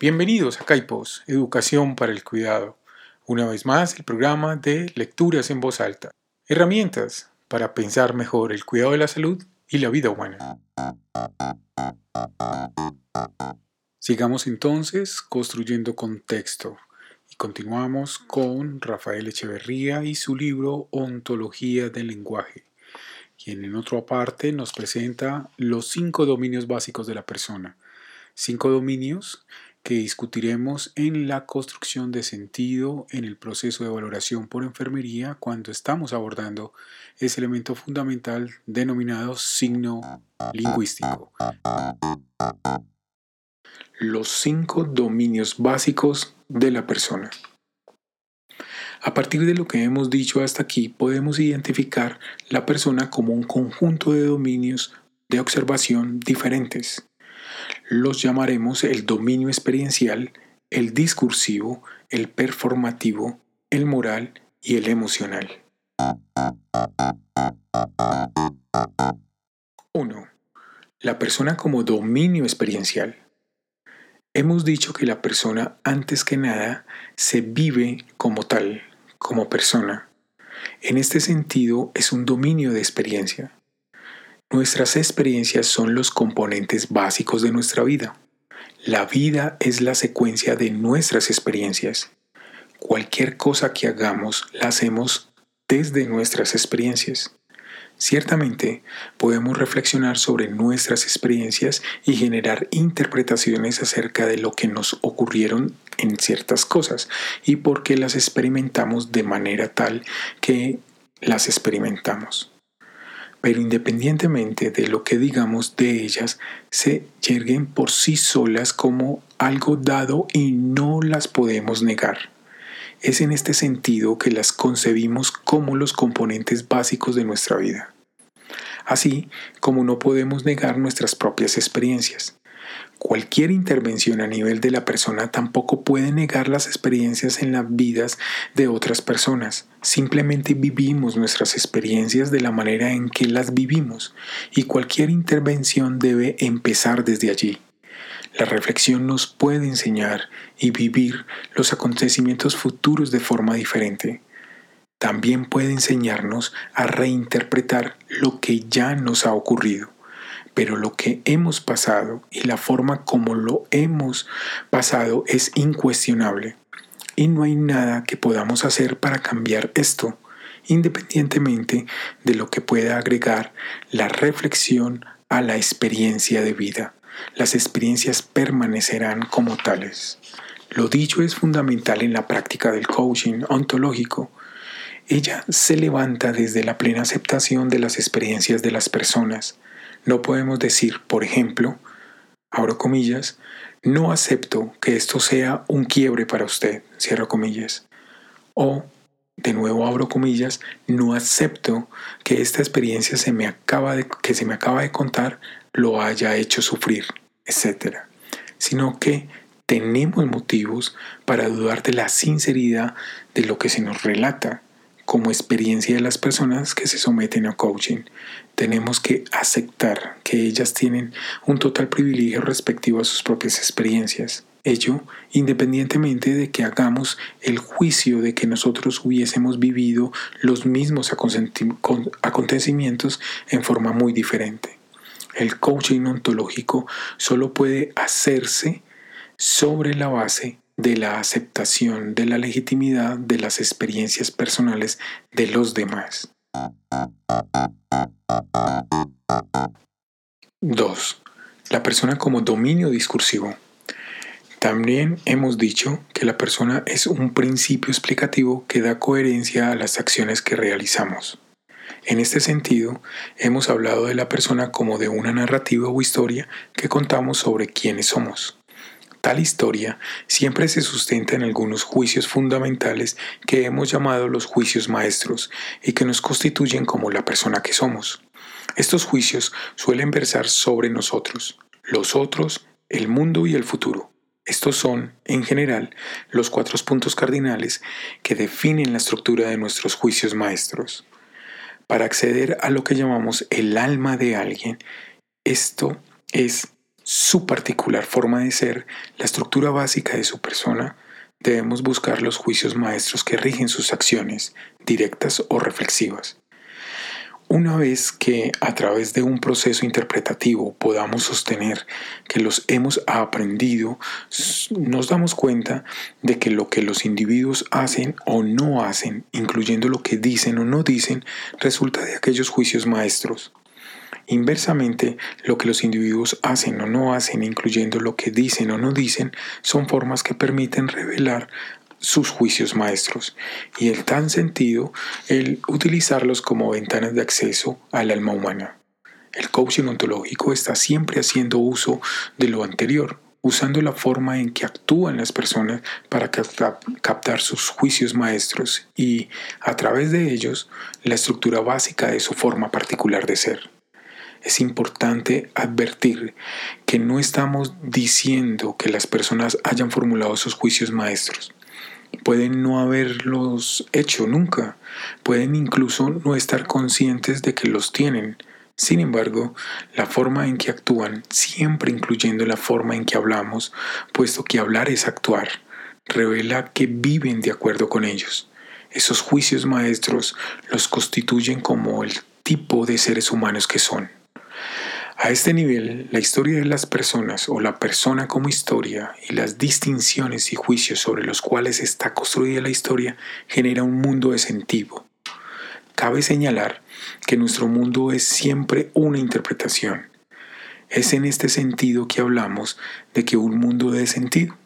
Bienvenidos a Caipos, Educación para el Cuidado. Una vez más, el programa de lecturas en voz alta. Herramientas para pensar mejor el cuidado de la salud y la vida humana. Sigamos entonces construyendo contexto y continuamos con Rafael Echeverría y su libro Ontología del lenguaje, quien en otra parte nos presenta los cinco dominios básicos de la persona. Cinco dominios que discutiremos en la construcción de sentido en el proceso de valoración por enfermería cuando estamos abordando ese elemento fundamental denominado signo lingüístico. Los cinco dominios básicos de la persona. A partir de lo que hemos dicho hasta aquí, podemos identificar la persona como un conjunto de dominios de observación diferentes los llamaremos el dominio experiencial, el discursivo, el performativo, el moral y el emocional. 1. La persona como dominio experiencial. Hemos dicho que la persona antes que nada se vive como tal, como persona. En este sentido es un dominio de experiencia. Nuestras experiencias son los componentes básicos de nuestra vida. La vida es la secuencia de nuestras experiencias. Cualquier cosa que hagamos la hacemos desde nuestras experiencias. Ciertamente podemos reflexionar sobre nuestras experiencias y generar interpretaciones acerca de lo que nos ocurrieron en ciertas cosas y por qué las experimentamos de manera tal que las experimentamos pero independientemente de lo que digamos de ellas, se yerguen por sí solas como algo dado y no las podemos negar. Es en este sentido que las concebimos como los componentes básicos de nuestra vida. Así como no podemos negar nuestras propias experiencias. Cualquier intervención a nivel de la persona tampoco puede negar las experiencias en las vidas de otras personas. Simplemente vivimos nuestras experiencias de la manera en que las vivimos y cualquier intervención debe empezar desde allí. La reflexión nos puede enseñar y vivir los acontecimientos futuros de forma diferente. También puede enseñarnos a reinterpretar lo que ya nos ha ocurrido pero lo que hemos pasado y la forma como lo hemos pasado es incuestionable. Y no hay nada que podamos hacer para cambiar esto, independientemente de lo que pueda agregar la reflexión a la experiencia de vida. Las experiencias permanecerán como tales. Lo dicho es fundamental en la práctica del coaching ontológico. Ella se levanta desde la plena aceptación de las experiencias de las personas, no podemos decir, por ejemplo, abro comillas, no acepto que esto sea un quiebre para usted, cierro comillas. O, de nuevo abro comillas, no acepto que esta experiencia se me acaba de, que se me acaba de contar lo haya hecho sufrir, etc. Sino que tenemos motivos para dudar de la sinceridad de lo que se nos relata como experiencia de las personas que se someten a coaching. Tenemos que aceptar que ellas tienen un total privilegio respectivo a sus propias experiencias. Ello independientemente de que hagamos el juicio de que nosotros hubiésemos vivido los mismos acontecimientos en forma muy diferente. El coaching ontológico solo puede hacerse sobre la base de la aceptación de la legitimidad de las experiencias personales de los demás. 2. La persona como dominio discursivo. También hemos dicho que la persona es un principio explicativo que da coherencia a las acciones que realizamos. En este sentido, hemos hablado de la persona como de una narrativa o historia que contamos sobre quiénes somos. Historia siempre se sustenta en algunos juicios fundamentales que hemos llamado los juicios maestros y que nos constituyen como la persona que somos. Estos juicios suelen versar sobre nosotros, los otros, el mundo y el futuro. Estos son, en general, los cuatro puntos cardinales que definen la estructura de nuestros juicios maestros. Para acceder a lo que llamamos el alma de alguien, esto es su particular forma de ser, la estructura básica de su persona, debemos buscar los juicios maestros que rigen sus acciones, directas o reflexivas. Una vez que a través de un proceso interpretativo podamos sostener que los hemos aprendido, nos damos cuenta de que lo que los individuos hacen o no hacen, incluyendo lo que dicen o no dicen, resulta de aquellos juicios maestros. Inversamente, lo que los individuos hacen o no hacen, incluyendo lo que dicen o no dicen, son formas que permiten revelar sus juicios maestros y en tan sentido el utilizarlos como ventanas de acceso al alma humana. El coaching ontológico está siempre haciendo uso de lo anterior, usando la forma en que actúan las personas para captar sus juicios maestros y, a través de ellos, la estructura básica de su forma particular de ser. Es importante advertir que no estamos diciendo que las personas hayan formulado sus juicios maestros. Pueden no haberlos hecho nunca, pueden incluso no estar conscientes de que los tienen. Sin embargo, la forma en que actúan, siempre incluyendo la forma en que hablamos, puesto que hablar es actuar, revela que viven de acuerdo con ellos. Esos juicios maestros los constituyen como el tipo de seres humanos que son. A este nivel, la historia de las personas o la persona como historia y las distinciones y juicios sobre los cuales está construida la historia genera un mundo de sentido. Cabe señalar que nuestro mundo es siempre una interpretación. Es en este sentido que hablamos de que un mundo de sentido.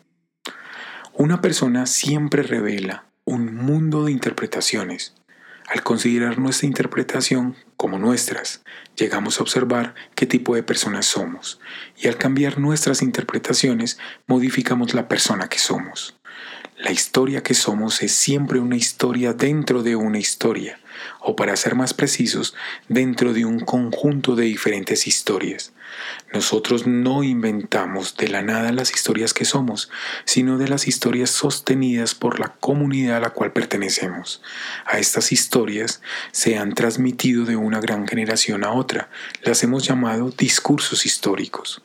Una persona siempre revela un mundo de interpretaciones. Al considerar nuestra interpretación como nuestras, llegamos a observar qué tipo de personas somos y al cambiar nuestras interpretaciones modificamos la persona que somos. La historia que somos es siempre una historia dentro de una historia, o para ser más precisos, dentro de un conjunto de diferentes historias. Nosotros no inventamos de la nada las historias que somos, sino de las historias sostenidas por la comunidad a la cual pertenecemos. A estas historias se han transmitido de una gran generación a otra, las hemos llamado discursos históricos.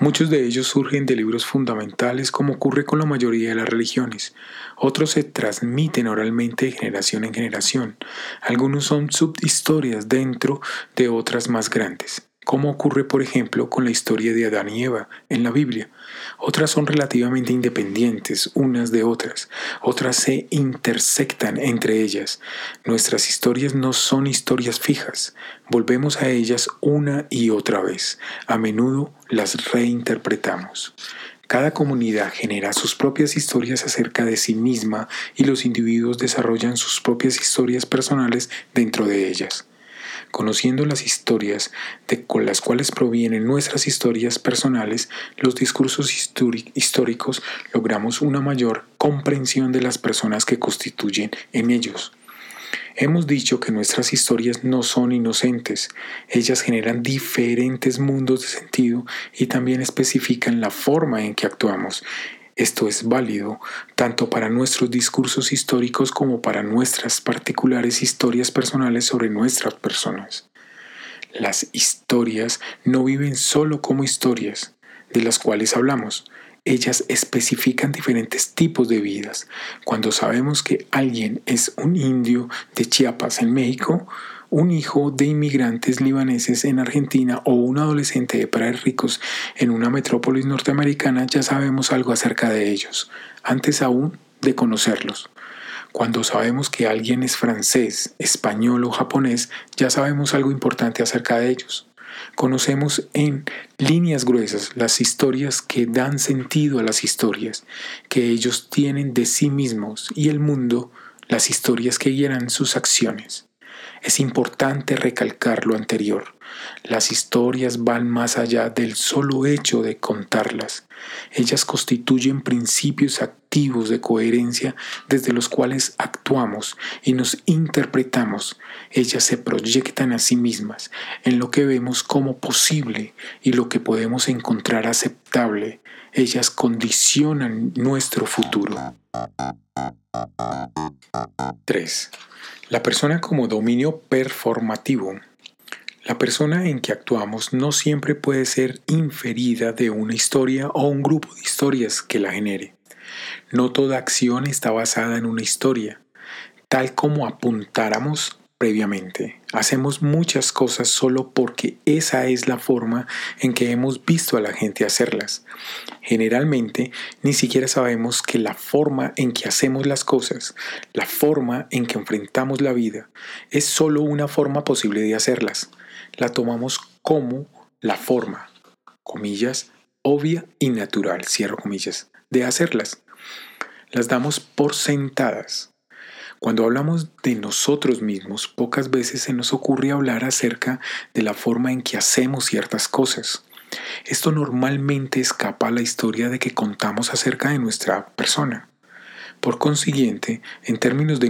Muchos de ellos surgen de libros fundamentales como ocurre con la mayoría de las religiones. Otros se transmiten oralmente de generación en generación. Algunos son subhistorias dentro de otras más grandes como ocurre por ejemplo con la historia de Adán y Eva en la Biblia. Otras son relativamente independientes unas de otras, otras se intersectan entre ellas. Nuestras historias no son historias fijas, volvemos a ellas una y otra vez, a menudo las reinterpretamos. Cada comunidad genera sus propias historias acerca de sí misma y los individuos desarrollan sus propias historias personales dentro de ellas conociendo las historias de, con las cuales provienen nuestras historias personales, los discursos históricos, logramos una mayor comprensión de las personas que constituyen en ellos. Hemos dicho que nuestras historias no son inocentes, ellas generan diferentes mundos de sentido y también especifican la forma en que actuamos esto es válido tanto para nuestros discursos históricos como para nuestras particulares historias personales sobre nuestras personas. Las historias no viven solo como historias de las cuales hablamos. Ellas especifican diferentes tipos de vidas. Cuando sabemos que alguien es un indio de Chiapas en México, un hijo de inmigrantes libaneses en Argentina o un adolescente de padres ricos en una metrópolis norteamericana, ya sabemos algo acerca de ellos, antes aún de conocerlos. Cuando sabemos que alguien es francés, español o japonés, ya sabemos algo importante acerca de ellos. Conocemos en líneas gruesas las historias que dan sentido a las historias que ellos tienen de sí mismos y el mundo, las historias que guiarán sus acciones. Es importante recalcar lo anterior. Las historias van más allá del solo hecho de contarlas. Ellas constituyen principios activos de coherencia desde los cuales actuamos y nos interpretamos. Ellas se proyectan a sí mismas en lo que vemos como posible y lo que podemos encontrar aceptable. Ellas condicionan nuestro futuro. 3. La persona como dominio performativo. La persona en que actuamos no siempre puede ser inferida de una historia o un grupo de historias que la genere. No toda acción está basada en una historia, tal como apuntáramos previamente. Hacemos muchas cosas solo porque esa es la forma en que hemos visto a la gente hacerlas. Generalmente ni siquiera sabemos que la forma en que hacemos las cosas, la forma en que enfrentamos la vida, es solo una forma posible de hacerlas la tomamos como la forma, comillas, obvia y natural, cierro comillas, de hacerlas. Las damos por sentadas. Cuando hablamos de nosotros mismos, pocas veces se nos ocurre hablar acerca de la forma en que hacemos ciertas cosas. Esto normalmente escapa a la historia de que contamos acerca de nuestra persona. Por consiguiente, en términos de,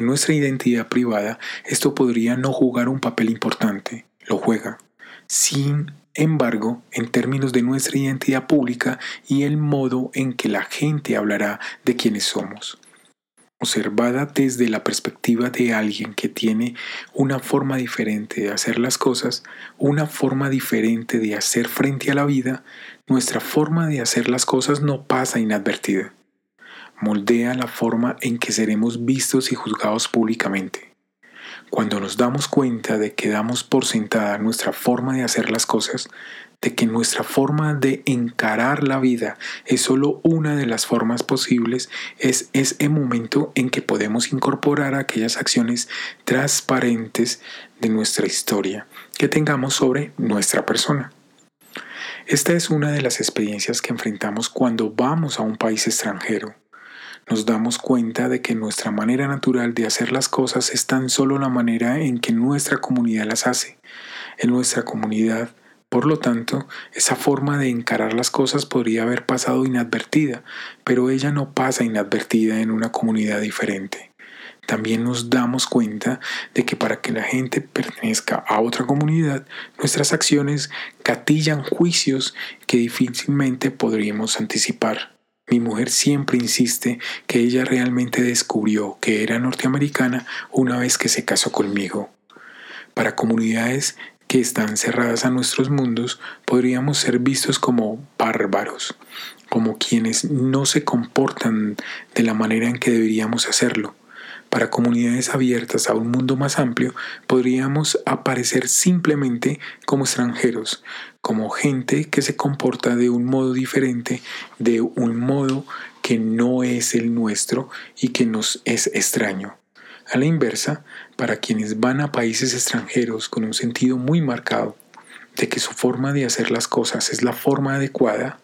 nuestra identidad privada, esto podría no jugar un papel importante. Lo juega. Sin embargo, en términos de nuestra identidad pública y el modo en que la gente hablará de quienes somos. Observada desde la perspectiva de alguien que tiene una forma diferente de hacer las cosas, una forma diferente de hacer frente a la vida, nuestra forma de hacer las cosas no pasa inadvertida moldea la forma en que seremos vistos y juzgados públicamente. Cuando nos damos cuenta de que damos por sentada nuestra forma de hacer las cosas, de que nuestra forma de encarar la vida es solo una de las formas posibles, es ese momento en que podemos incorporar aquellas acciones transparentes de nuestra historia que tengamos sobre nuestra persona. Esta es una de las experiencias que enfrentamos cuando vamos a un país extranjero nos damos cuenta de que nuestra manera natural de hacer las cosas es tan solo la manera en que nuestra comunidad las hace. En nuestra comunidad, por lo tanto, esa forma de encarar las cosas podría haber pasado inadvertida, pero ella no pasa inadvertida en una comunidad diferente. También nos damos cuenta de que para que la gente pertenezca a otra comunidad, nuestras acciones gatillan juicios que difícilmente podríamos anticipar. Mi mujer siempre insiste que ella realmente descubrió que era norteamericana una vez que se casó conmigo. Para comunidades que están cerradas a nuestros mundos, podríamos ser vistos como bárbaros, como quienes no se comportan de la manera en que deberíamos hacerlo. Para comunidades abiertas a un mundo más amplio, podríamos aparecer simplemente como extranjeros, como gente que se comporta de un modo diferente, de un modo que no es el nuestro y que nos es extraño. A la inversa, para quienes van a países extranjeros con un sentido muy marcado de que su forma de hacer las cosas es la forma adecuada,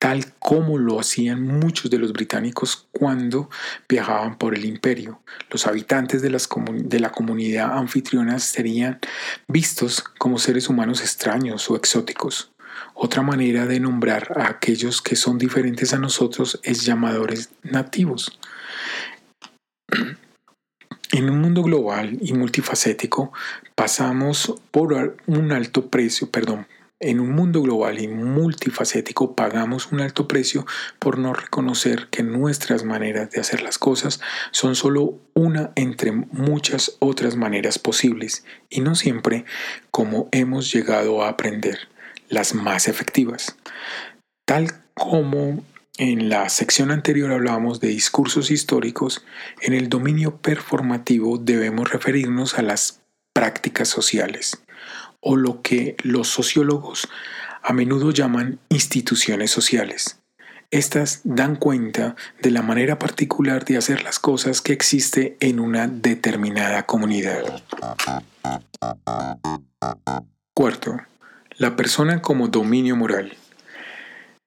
tal como lo hacían muchos de los británicos cuando viajaban por el imperio. Los habitantes de, de, la comunidad anfitriona serían vistos como seres humanos extraños o exóticos. Otra manera de nombrar a aquellos que son diferentes a nosotros es llamadores nativos. En un mundo global y multifacético pasamos por un alto precio, perdón, en un mundo global y multifacético pagamos un alto precio por no reconocer que nuestras maneras de hacer las cosas son solo una entre muchas otras maneras posibles y no siempre como hemos llegado a aprender, las más efectivas. Tal como en la sección anterior hablábamos de discursos históricos, en el dominio performativo debemos referirnos a las prácticas sociales o lo que los sociólogos a menudo llaman instituciones sociales. Estas dan cuenta de la manera particular de hacer las cosas que existe en una determinada comunidad. Cuarto, la persona como dominio moral.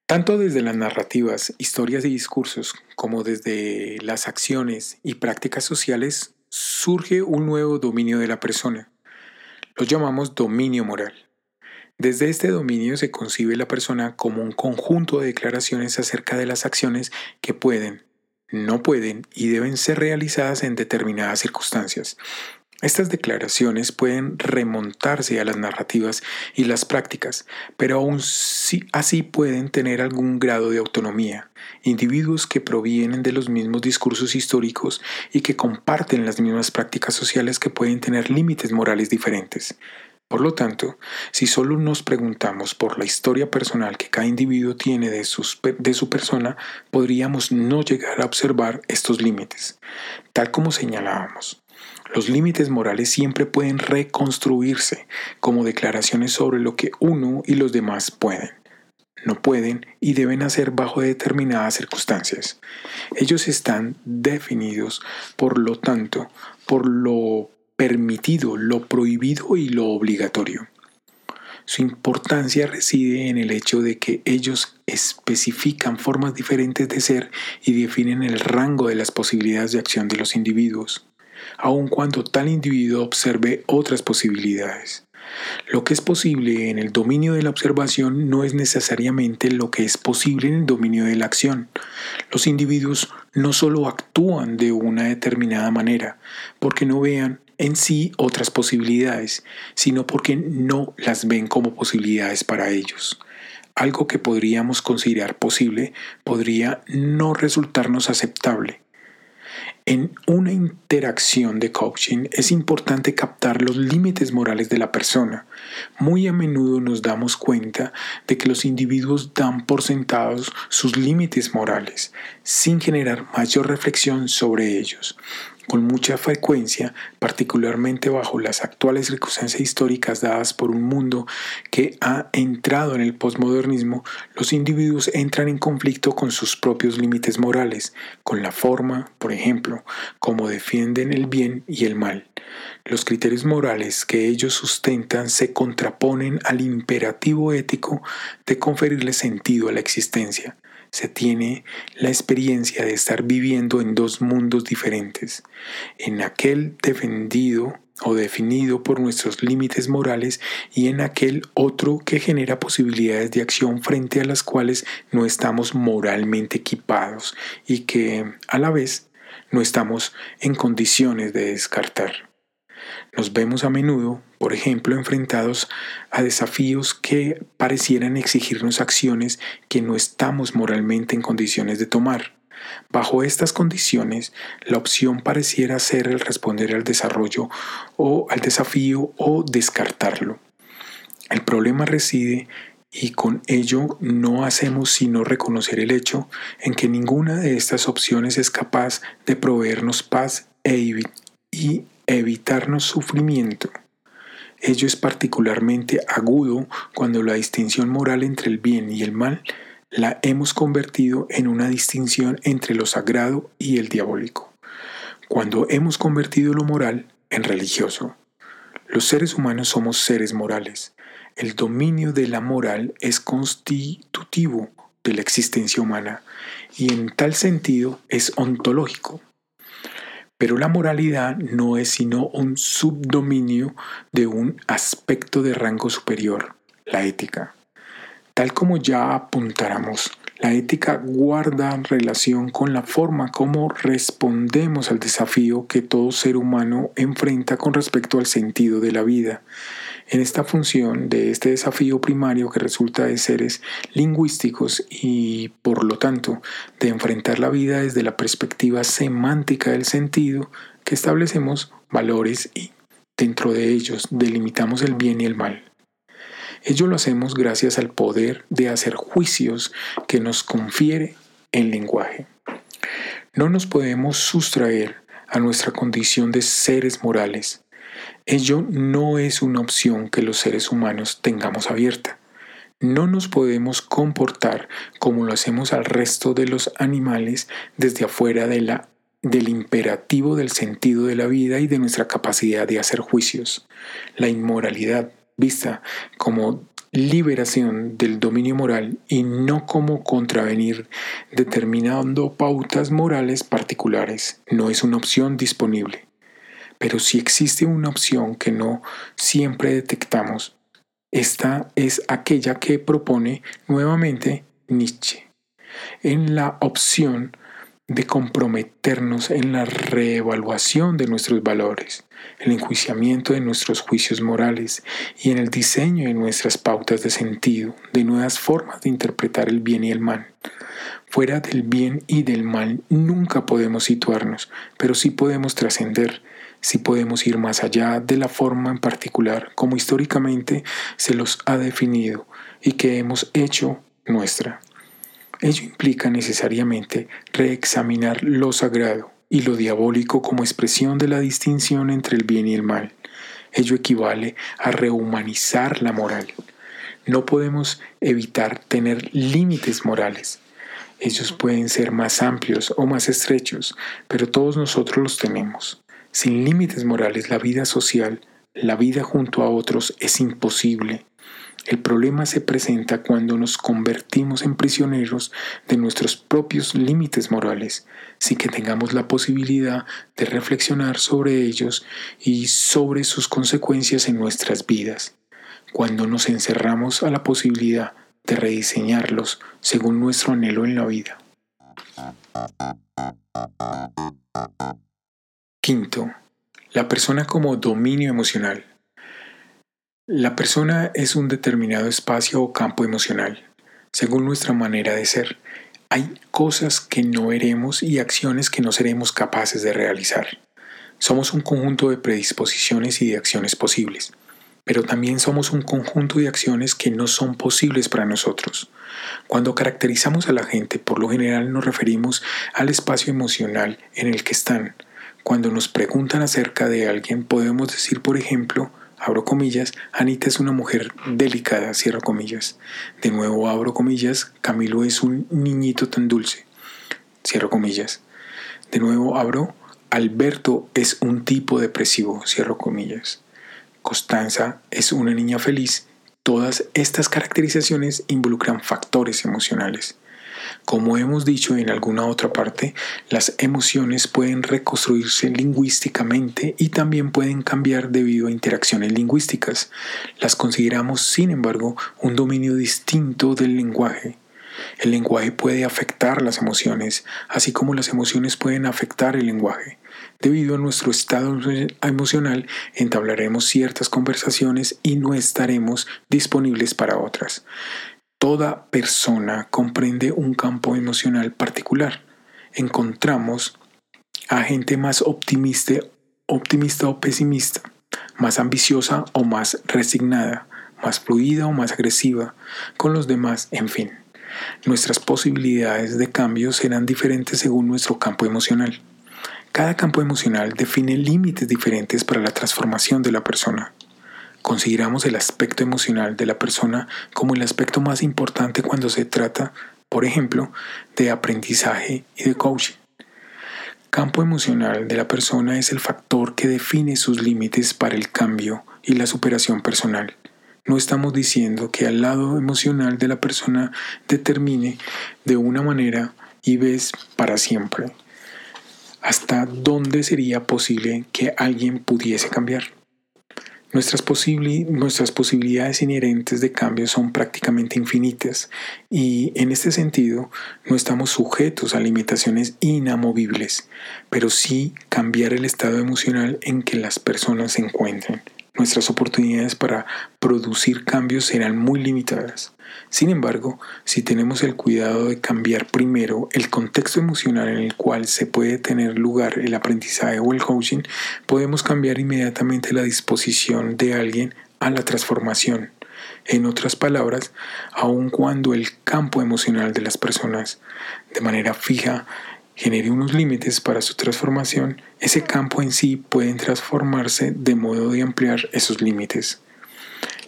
Tanto desde las narrativas, historias y discursos, como desde las acciones y prácticas sociales, surge un nuevo dominio de la persona, lo llamamos dominio moral. Desde este dominio se concibe la persona como un conjunto de declaraciones acerca de las acciones que pueden, no pueden y deben ser realizadas en determinadas circunstancias, estas declaraciones pueden remontarse a las narrativas y las prácticas, pero aún así pueden tener algún grado de autonomía. Individuos que provienen de los mismos discursos históricos y que comparten las mismas prácticas sociales que pueden tener límites morales diferentes. Por lo tanto, si solo nos preguntamos por la historia personal que cada individuo tiene de, de, su persona, podríamos no llegar a observar estos límites. Tal como señalábamos, los límites morales siempre pueden reconstruirse como declaraciones sobre lo que uno y los demás pueden no pueden y deben hacer bajo determinadas circunstancias. Ellos están definidos, por lo tanto, por lo permitido, lo prohibido y lo obligatorio. Su importancia reside en el hecho de que ellos especifican formas diferentes de ser y definen el rango de las posibilidades de acción de los individuos, aun cuando tal individuo observe otras posibilidades. Lo que es posible en el dominio de la observación no es necesariamente lo que es posible en el dominio de la acción. Los individuos no solo actúan de una determinada manera porque no vean en sí otras posibilidades, sino porque no las ven como posibilidades para ellos. Algo que podríamos considerar posible podría no resultarnos aceptable en una interacción de coaching es importante captar los límites morales de la persona. Muy a menudo nos damos cuenta de que los individuos dan por sentados sus límites morales, sin generar mayor reflexión sobre ellos. Con mucha frecuencia, particularmente bajo las actuales circunstancias históricas dadas por un mundo que ha entrado en el posmodernismo, los individuos entran en conflicto con sus propios límites morales, con la forma, por ejemplo, como defienden el bien y el mal. Los criterios morales que ellos sustentan se contraponen al imperativo ético de conferirle sentido a la existencia se tiene la experiencia de estar viviendo en dos mundos diferentes, en aquel defendido o definido por nuestros límites morales y en aquel otro que genera posibilidades de acción frente a las cuales no estamos moralmente equipados y que a la vez no estamos en condiciones de descartar. Nos vemos a menudo, por ejemplo, enfrentados a desafíos que parecieran exigirnos acciones que no estamos moralmente en condiciones de tomar. Bajo estas condiciones, la opción pareciera ser el responder al desarrollo o al desafío o descartarlo. El problema reside y con ello no hacemos sino reconocer el hecho en que ninguna de estas opciones es capaz de proveernos paz e y evitarnos sufrimiento. Ello es particularmente agudo cuando la distinción moral entre el bien y el mal la hemos convertido en una distinción entre lo sagrado y el diabólico. Cuando hemos convertido lo moral en religioso. Los seres humanos somos seres morales. El dominio de la moral es constitutivo de la existencia humana y en tal sentido es ontológico. Pero la moralidad no es sino un subdominio de un aspecto de rango superior, la ética. Tal como ya apuntáramos, la ética guarda relación con la forma como respondemos al desafío que todo ser humano enfrenta con respecto al sentido de la vida en esta función de este desafío primario que resulta de seres lingüísticos y por lo tanto de enfrentar la vida desde la perspectiva semántica del sentido que establecemos valores y dentro de ellos delimitamos el bien y el mal. Ello lo hacemos gracias al poder de hacer juicios que nos confiere el lenguaje. No nos podemos sustraer a nuestra condición de seres morales Ello no es una opción que los seres humanos tengamos abierta. No nos podemos comportar como lo hacemos al resto de los animales desde afuera de la, del imperativo del sentido de la vida y de nuestra capacidad de hacer juicios. La inmoralidad, vista como liberación del dominio moral y no como contravenir determinando pautas morales particulares, no es una opción disponible. Pero si existe una opción que no siempre detectamos, esta es aquella que propone nuevamente Nietzsche, en la opción de comprometernos en la reevaluación de nuestros valores, el enjuiciamiento de nuestros juicios morales y en el diseño de nuestras pautas de sentido, de nuevas formas de interpretar el bien y el mal. Fuera del bien y del mal nunca podemos situarnos, pero sí podemos trascender si podemos ir más allá de la forma en particular como históricamente se los ha definido y que hemos hecho nuestra. Ello implica necesariamente reexaminar lo sagrado y lo diabólico como expresión de la distinción entre el bien y el mal. Ello equivale a rehumanizar la moral. No podemos evitar tener límites morales. Ellos pueden ser más amplios o más estrechos, pero todos nosotros los tenemos. Sin límites morales la vida social, la vida junto a otros es imposible. El problema se presenta cuando nos convertimos en prisioneros de nuestros propios límites morales, sin que tengamos la posibilidad de reflexionar sobre ellos y sobre sus consecuencias en nuestras vidas, cuando nos encerramos a la posibilidad de rediseñarlos según nuestro anhelo en la vida. Quinto, la persona como dominio emocional. La persona es un determinado espacio o campo emocional, según nuestra manera de ser. Hay cosas que no haremos y acciones que no seremos capaces de realizar. Somos un conjunto de predisposiciones y de acciones posibles, pero también somos un conjunto de acciones que no son posibles para nosotros. Cuando caracterizamos a la gente, por lo general nos referimos al espacio emocional en el que están. Cuando nos preguntan acerca de alguien, podemos decir, por ejemplo, abro comillas, Anita es una mujer delicada, cierro comillas. De nuevo abro comillas, Camilo es un niñito tan dulce, cierro comillas. De nuevo abro, Alberto es un tipo depresivo, cierro comillas. Constanza es una niña feliz. Todas estas caracterizaciones involucran factores emocionales. Como hemos dicho en alguna otra parte, las emociones pueden reconstruirse lingüísticamente y también pueden cambiar debido a interacciones lingüísticas. Las consideramos, sin embargo, un dominio distinto del lenguaje. El lenguaje puede afectar las emociones, así como las emociones pueden afectar el lenguaje. Debido a nuestro estado emocional, entablaremos ciertas conversaciones y no estaremos disponibles para otras. Toda persona comprende un campo emocional particular. Encontramos a gente más optimista, optimista o pesimista, más ambiciosa o más resignada, más fluida o más agresiva con los demás, en fin. Nuestras posibilidades de cambio serán diferentes según nuestro campo emocional. Cada campo emocional define límites diferentes para la transformación de la persona. Consideramos el aspecto emocional de la persona como el aspecto más importante cuando se trata, por ejemplo, de aprendizaje y de coaching. Campo emocional de la persona es el factor que define sus límites para el cambio y la superación personal. No estamos diciendo que al lado emocional de la persona determine de una manera y ves para siempre hasta dónde sería posible que alguien pudiese cambiar. Nuestras, nuestras, posibilidades inherentes de cambio son prácticamente infinitas y en este sentido no estamos sujetos a limitaciones inamovibles, pero sí cambiar el estado emocional en que las personas se encuentren nuestras oportunidades para producir cambios serán muy limitadas. Sin embargo, si tenemos el cuidado de cambiar primero el contexto emocional en el cual se puede tener lugar el aprendizaje o el coaching, podemos cambiar inmediatamente la disposición de alguien a la transformación. En otras palabras, aun cuando el campo emocional de las personas de manera fija genere unos límites para su transformación, ese campo en sí puede transformarse de modo de ampliar esos límites.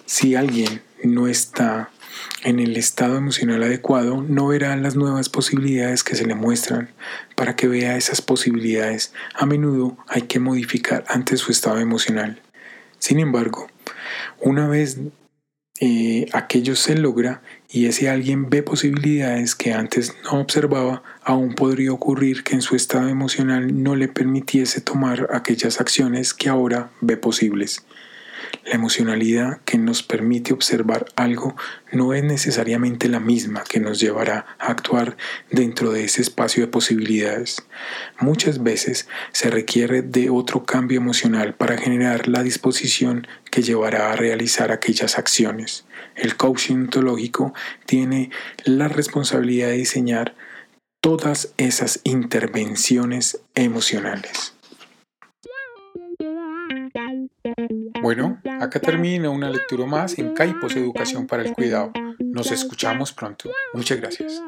Si alguien no está en el estado emocional adecuado, no verá las nuevas posibilidades que se le muestran. Para que vea esas posibilidades, a menudo hay que modificar antes su estado emocional. Sin embargo, una vez eh, aquello se logra y ese alguien ve posibilidades que antes no observaba, aún podría ocurrir que en su estado emocional no le permitiese tomar aquellas acciones que ahora ve posibles. La emocionalidad que nos permite observar algo no es necesariamente la misma que nos llevará a actuar dentro de ese espacio de posibilidades. Muchas veces se requiere de otro cambio emocional para generar la disposición que llevará a realizar aquellas acciones. El coaching ontológico tiene la responsabilidad de diseñar todas esas intervenciones emocionales. Bueno, acá termina una lectura más en Caipos Educación para el Cuidado. Nos escuchamos pronto. Muchas gracias.